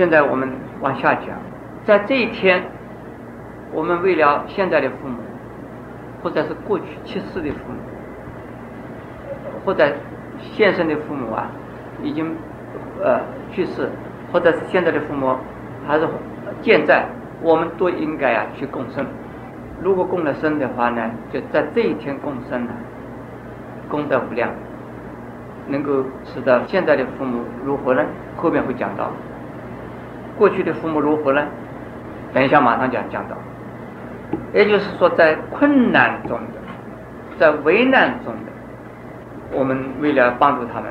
现在我们往下讲，在这一天，我们为了现在的父母，或者是过去去世的父母，或者现生的父母啊，已经呃去世，或者是现在的父母还是健在，我们都应该啊去共生。如果供了生的话呢，就在这一天共生呢，功德无量，能够使得现在的父母如何呢？后面会讲到。过去的父母如何呢？等一下马上讲讲到。也就是说，在困难中的，在危难中的，我们为了帮助他们，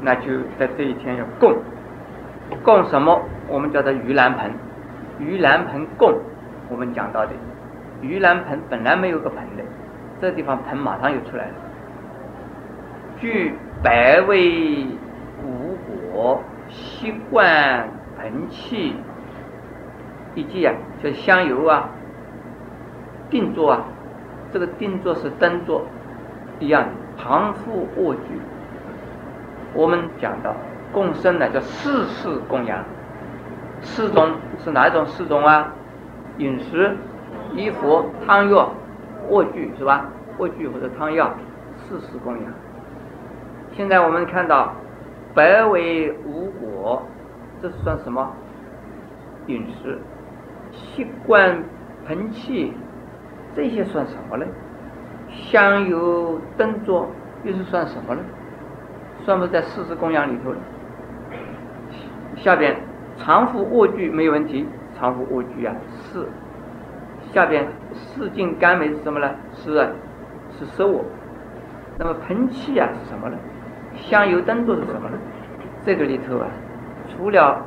那就在这一天要供，供什么？我们叫做盂兰盆，盂兰盆供，我们讲到的。盂兰盆本来没有个盆的，这地方盆马上又出来了。据百味古果，习惯盆器，以及啊，就香油啊，定做啊，这个定做是灯做一样的，常富卧具。我们讲到共生呢，叫四世供养，四种是哪一种四种啊？饮食。衣服、汤药、卧具是吧？卧具或者汤药，四世供养。现在我们看到百味无果，这是算什么？饮食、习惯、盆器，这些算什么呢？香油灯烛又是算什么呢？算不在四时供养里头了。下边常服卧具没有问题，常服卧具啊，是。下边四净甘美是什么呢？是啊，是食物。那么盆器啊是什么呢？香油灯烛是什么呢？这个里头啊，除了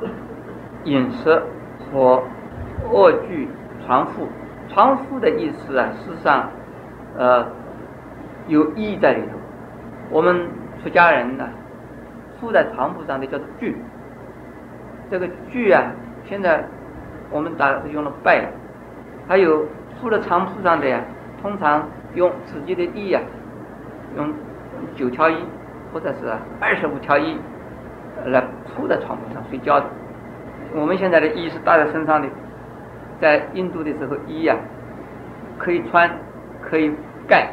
饮食和卧具、床铺，床铺的意思啊，事实上，呃，有意义在里头。我们出家人呢，铺在床铺上的叫做具。这个具啊，现在我们打用了拜。还有铺在床铺上的呀，通常用自己的衣呀，用九条一或者是二十五条一来铺在床铺上睡觉的。我们现在的衣是搭在身上的，在印度的时候衣呀可以穿，可以盖，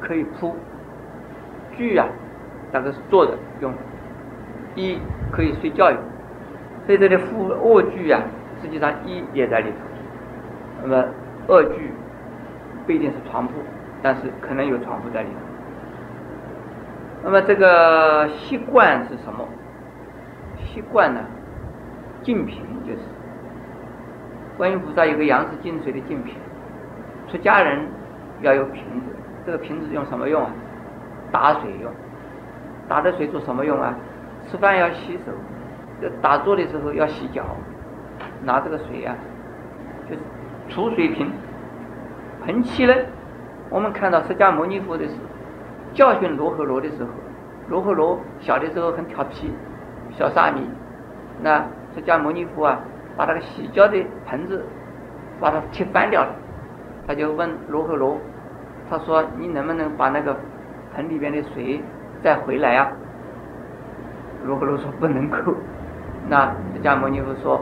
可以铺。具啊，大概是坐着用，衣可以睡觉用。所以这里铺卧具啊，实际上衣也在里头。那么二具不一定是床铺，但是可能有床铺在里头。那么这个习惯是什么？习惯呢？净瓶就是。观音菩萨有个杨氏净水的净瓶，出家人要有瓶子。这个瓶子用什么用啊？打水用。打的水做什么用啊？吃饭要洗手，打坐的时候要洗脚，拿这个水呀，就是。储水瓶、盆器呢？我们看到释迦牟尼佛的时候教训罗睺罗的时候，罗睺罗小的时候很调皮，小沙弥，那释迦牟尼佛啊，把那个洗脚的盆子把它踢翻掉了，他就问罗睺罗，他说你能不能把那个盆里边的水再回来啊？罗睺罗说不能够。那释迦牟尼佛说，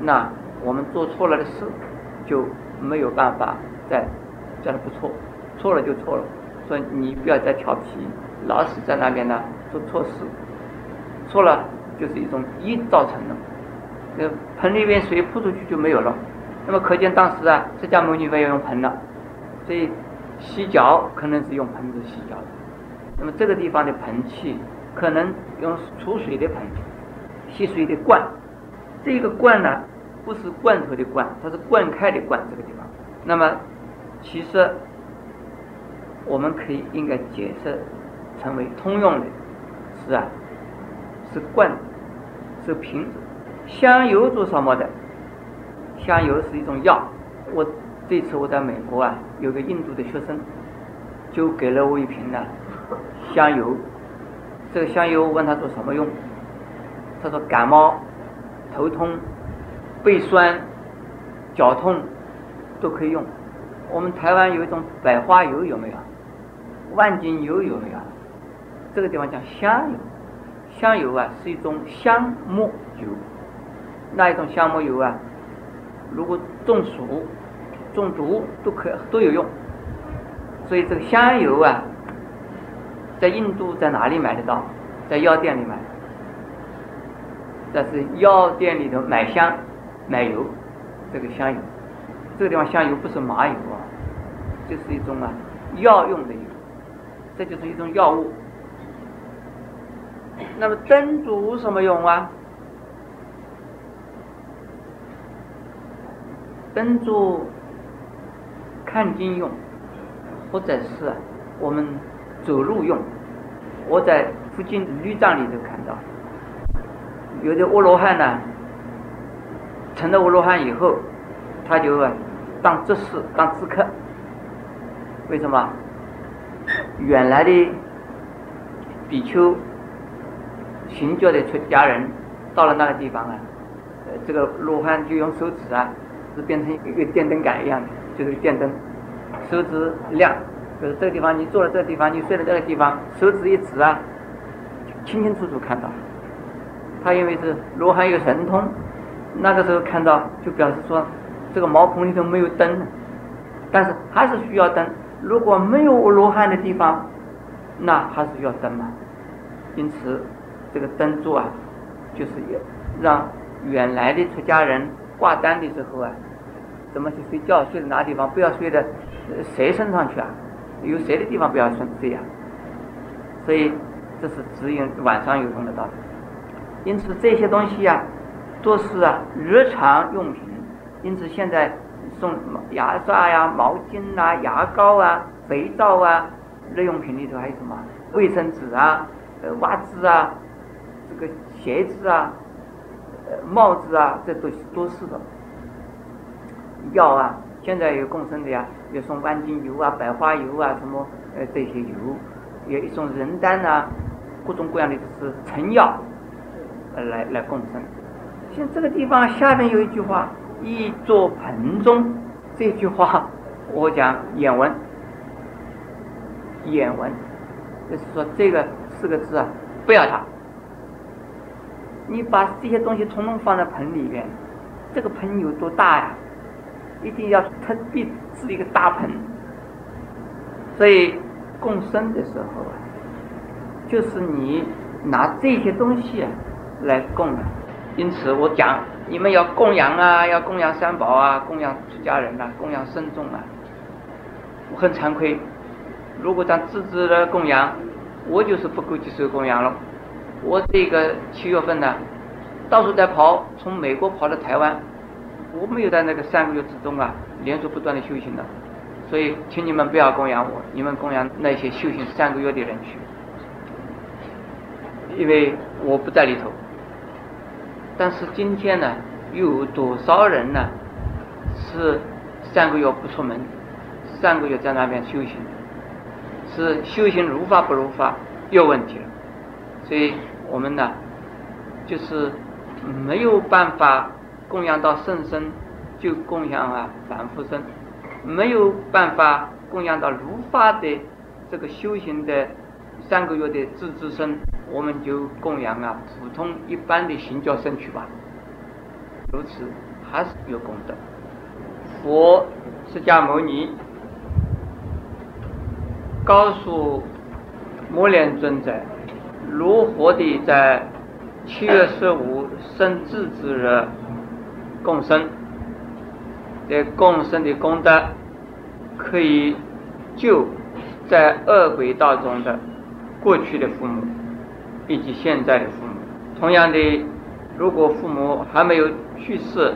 那我们做错了的事。就没有办法再叫他不错，错了就错了。说你不要再调皮，老是在那边呢做错事，错了就是一种因造成的。那盆里边水泼出去就没有了。那么可见当时啊，释迦牟尼佛要用盆了，所以洗脚可能是用盆子洗脚的。那么这个地方的盆器可能用储水的盆，吸水的罐。这个罐呢？不是罐头的罐，它是灌开的罐。这个地方，那么其实我们可以应该解释成为通用的，是啊，是罐子，是瓶子。香油做什么的？香油是一种药。我这次我在美国啊，有个印度的学生，就给了我一瓶呢香油。这个香油我问他做什么用？他说感冒、头痛。背酸、脚痛都可以用。我们台湾有一种百花油，有没有？万金油有没有？这个地方叫香油。香油啊，是一种香木油。那一种香木油啊，如果中暑、中毒都可都有用。所以这个香油啊，在印度在哪里买得到？在药店里买。但是药店里头买香、买油，这个香油，这个地方香油不是麻油啊，这是一种啊药用的油，这就是一种药物。那么灯烛什么用啊？灯烛看经用，或者是我们走路用。我在附近旅帐里头看到。有的阿罗汉呢，成了阿罗汉以后，他就当执事、当咨客。为什么？原来的比丘、行教的出家人到了那个地方啊，呃，这个罗汉就用手指啊，是变成一个电灯杆一样的，就是电灯，手指亮，就是这个地方你坐在这个地方，你睡在这个地方，手指一指啊，清清楚楚看到。他因为是罗汉有神通，那个时候看到就表示说，这个茅棚里头没有灯，但是还是需要灯。如果没有罗汉的地方，那还是要灯嘛。因此，这个灯柱啊，就是要让原来的出家人挂单的时候啊，怎么去睡觉，睡在哪地方，不要睡在谁身上去啊？有谁的地方不要睡睡呀？所以，这是指引晚上有用的道理。因此这些东西啊，都是啊日常用品。因此现在送牙刷呀、毛巾啊、牙膏啊、肥皂啊，日用品里头还有什么卫生纸啊、呃袜子啊、这个鞋子啊、呃帽子啊，这都都是的。药啊，现在有共生的呀，有送万金油啊、百花油啊什么呃这些油，有一种人丹啊，各种各样的是成药。来来共生。像这个地方下面有一句话“一座盆中”，这句话我讲眼文，眼文，就是说这个四个字啊，不要它。你把这些东西统统放在盆里面，这个盆有多大呀？一定要特地是一个大盆。所以共生的时候啊，就是你拿这些东西啊。来供的，因此我讲，你们要供养啊，要供养三宝啊，供养出家人呐，供养僧众啊。我很惭愧，如果咱自己的供养，我就是不够接受供养了。我这个七月份呢，到处在跑，从美国跑到台湾，我没有在那个三个月之中啊，连续不断的修行的，所以请你们不要供养我，你们供养那些修行三个月的人去，因为我不在里头。但是今天呢，又有多少人呢？是三个月不出门，三个月在那边修行，是修行如法不如法有问题了。所以我们呢，就是没有办法供养到圣身，就供养啊凡夫身；没有办法供养到如法的这个修行的三个月的自知身。我们就供养啊，普通一般的行教僧去吧，如此还是有功德。佛释迦牟尼告诉摩连尊者，如何的在七月十五生智之日共生，这共生的功德可以救在恶鬼道中的过去的父母。以及现在的父母，同样的，如果父母还没有去世，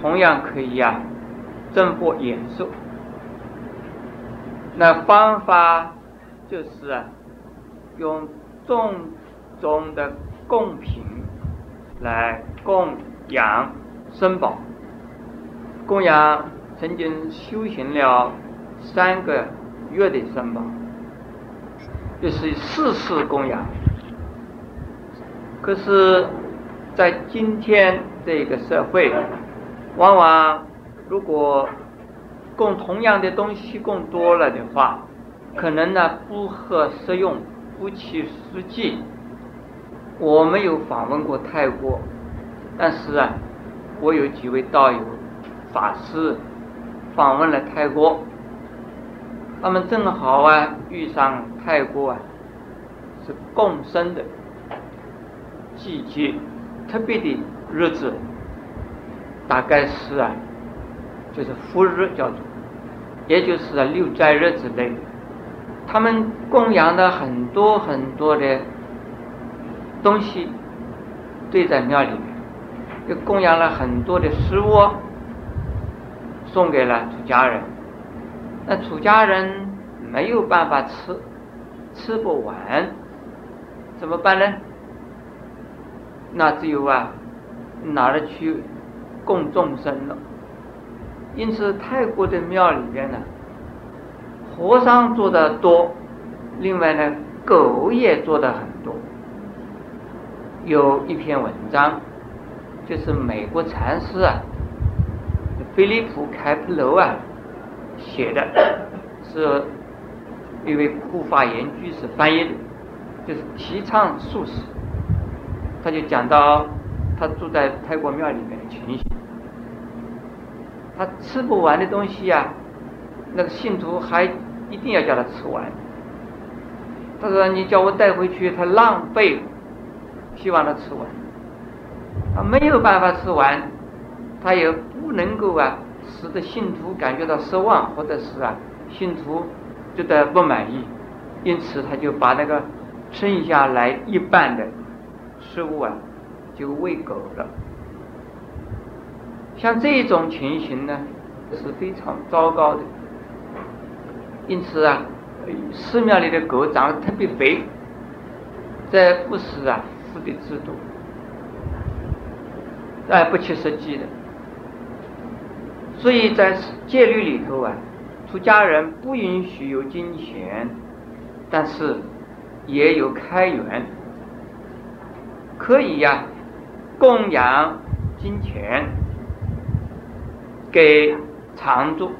同样可以呀，增获延寿。那方法就是啊，用众中的贡品来供养生宝，供养曾经修行了三个月的生宝，就是四次供养。可是，在今天这个社会，往往如果供同样的东西供多了的话，可能呢不合适用，不切实际。我没有访问过泰国，但是啊，我有几位道友、法师访问了泰国，他们正好啊遇上泰国啊是共生的季节，特别的日子，大概是啊就是福日叫做，也就是啊六斋日之类的，他们供养的很多很多的东西堆在庙里面。又供养了很多的食物，送给了出家人。那出家人没有办法吃，吃不完，怎么办呢？那只有啊，拿了去供众生了。因此，泰国的庙里边呢，和尚做的多，另外呢，狗也做的很多。有一篇文章。就是美国禅师啊，菲利普·开普勒啊写的，是一位护法严居士翻译的，就是提倡素食。他就讲到他住在泰国庙里面的情形，他吃不完的东西呀，那个信徒还一定要叫他吃完。他说：“你叫我带回去，他浪费，希望他吃完。”他没有办法吃完，他也不能够啊，使得信徒感觉到失望，或者是啊，信徒觉得不满意，因此他就把那个剩下来一半的食物啊，就喂狗了。像这种情形呢，是非常糟糕的。因此啊，寺庙里的狗长得特别肥，在不是啊，富的制度。哎，不切实际的。所以在戒律里头啊，出家人不允许有金钱，但是也有开源，可以呀，供养金钱给常住，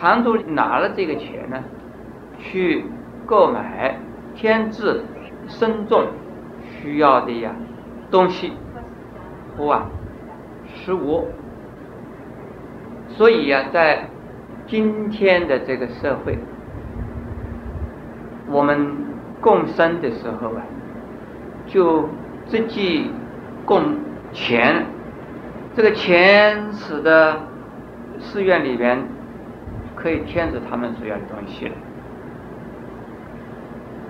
常住拿了这个钱呢，去购买天智僧众需要的呀东西。啊，十五。所以呀，在今天的这个社会，我们共生的时候啊，就直接供钱，这个钱使得寺院里边可以添置他们所要的东西了，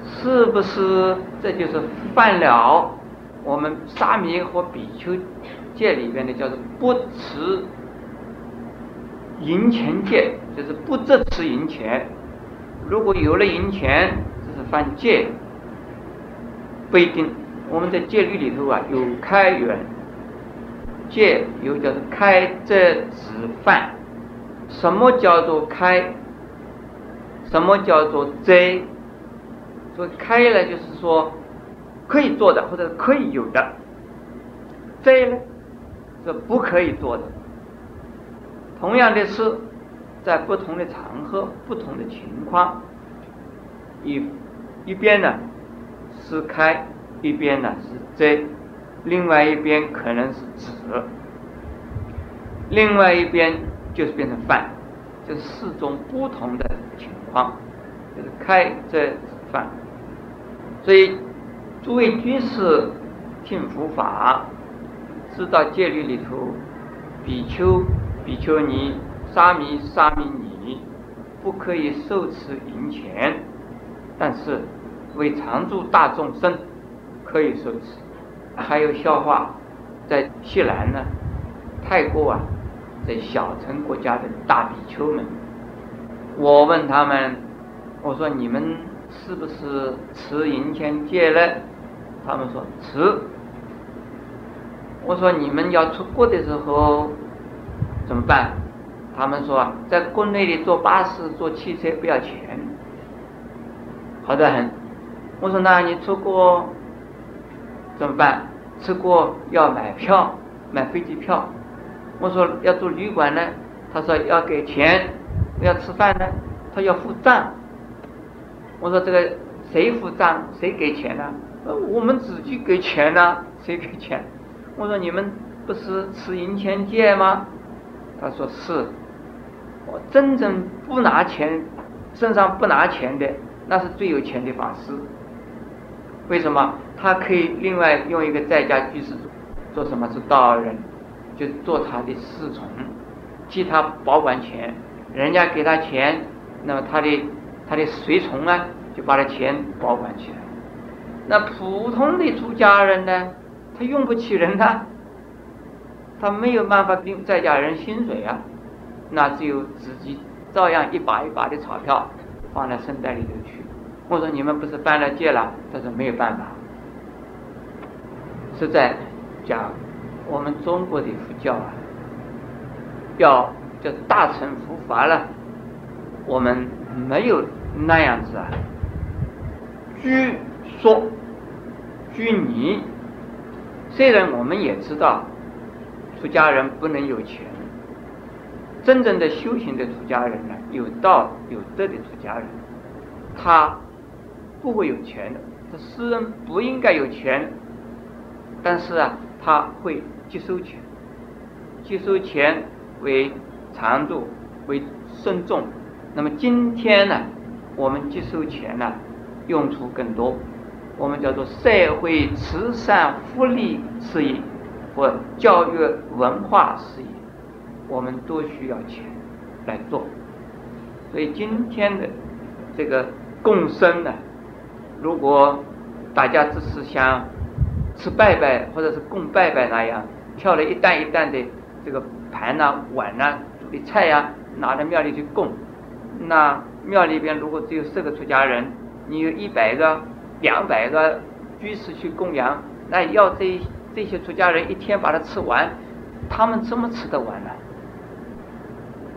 是不是？这就是犯了。我们沙弥和比丘戒里边的叫做不持银钱戒，就是不支持银钱。如果有了银钱，这是犯戒，不一定。我们在戒律里头啊，有开源戒，有叫做开遮止犯。什么叫做开？什么叫做遮？说开了就是说。可以做的或者可以有的，这呢是不可以做的。同样的事，在不同的场合、不同的情况，一一边呢是开，一边呢是遮，另外一边可能是止，另外一边就是变成犯，就是四种不同的情况，就是开、遮、止、犯，所以。诸位居士听佛法，知道戒律里头，比丘、比丘尼、沙弥、沙弥尼不可以受持银钱，但是为常住大众生可以受持。还有笑话，在西南呢，泰国啊，在小城国家的大比丘们，我问他们，我说你们是不是持银钱戒呢？他们说持。我说你们要出国的时候怎么办？他们说在国内里坐巴士、坐汽车不要钱，好的很。我说那你出国怎么办？出国要买票，买飞机票。我说要住旅馆呢，他说要给钱。要吃饭呢，他要付账。我说这个谁付账？谁给钱呢？呃，我们自己给钱呢，谁给钱？我说你们不是持银钱戒吗？他说是。我真正不拿钱，身上不拿钱的，那是最有钱的法师。为什么？他可以另外用一个在家居士做什么？是道人，就做他的侍从，替他保管钱。人家给他钱，那么他的他的随从啊，就把他钱保管起来。那普通的出家人呢，他用不起人呐，他没有办法给在家人薪水啊，那只有自己照样一把一把的钞票放在圣袋里头去。我说你们不是犯了戒了？他说没有办法，是在讲我们中国的佛教啊，要。叫大乘佛法了，我们没有那样子啊。据说，据你，虽然我们也知道，出家人不能有钱，真正的修行的出家人呢，有道有德的出家人，他不会有钱的。这私人不应该有钱，但是啊，他会接收钱，接收钱为。长度为慎重，那么今天呢，我们接收钱呢，用处更多，我们叫做社会慈善福利事业或教育文化事业，我们都需要钱来做。所以今天的这个共生呢，如果大家只是想吃拜拜或者是供拜拜那样，挑了一担一担的这个盘呐碗呐。煮的菜呀，拿到庙里去供。那庙里边如果只有四个出家人，你有一百个、两百个居士去供养，那要这这些出家人一天把它吃完，他们怎么吃得完呢？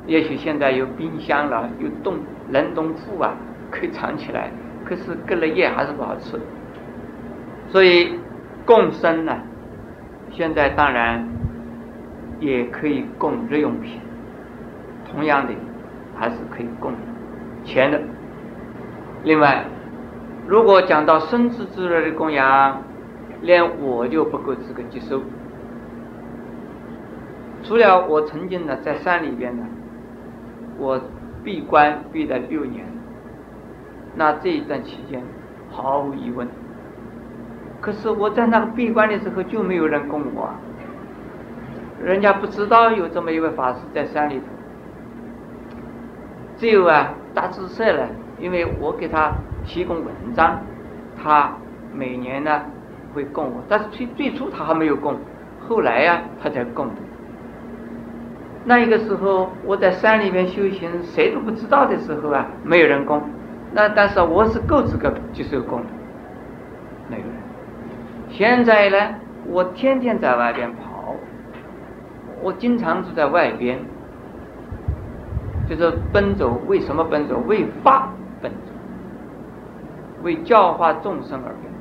也许现在有冰箱了，有冻冷冻库啊，可以藏起来。可是隔了夜还是不好吃。所以供生呢，现在当然也可以供日用品。同样的，还是可以供钱的。另外，如果讲到生子之类的供养，连我就不够资格接受。除了我曾经呢，在山里边呢，我闭关闭了六年，那这一段期间毫无疑问。可是我在那个闭关的时候就没有人供我，人家不知道有这么一位法师在山里头。只有啊，大智社呢，因为我给他提供文章，他每年呢会供我，但是最最初他还没有供，后来呀他才供的。那一个时候我在山里面修行，谁都不知道的时候啊，没有人供。那但是我是够资格接受供的，没有人。现在呢，我天天在外边跑，我经常是在外边。就是奔走，为什么奔走？为法奔走，为教化众生而奔。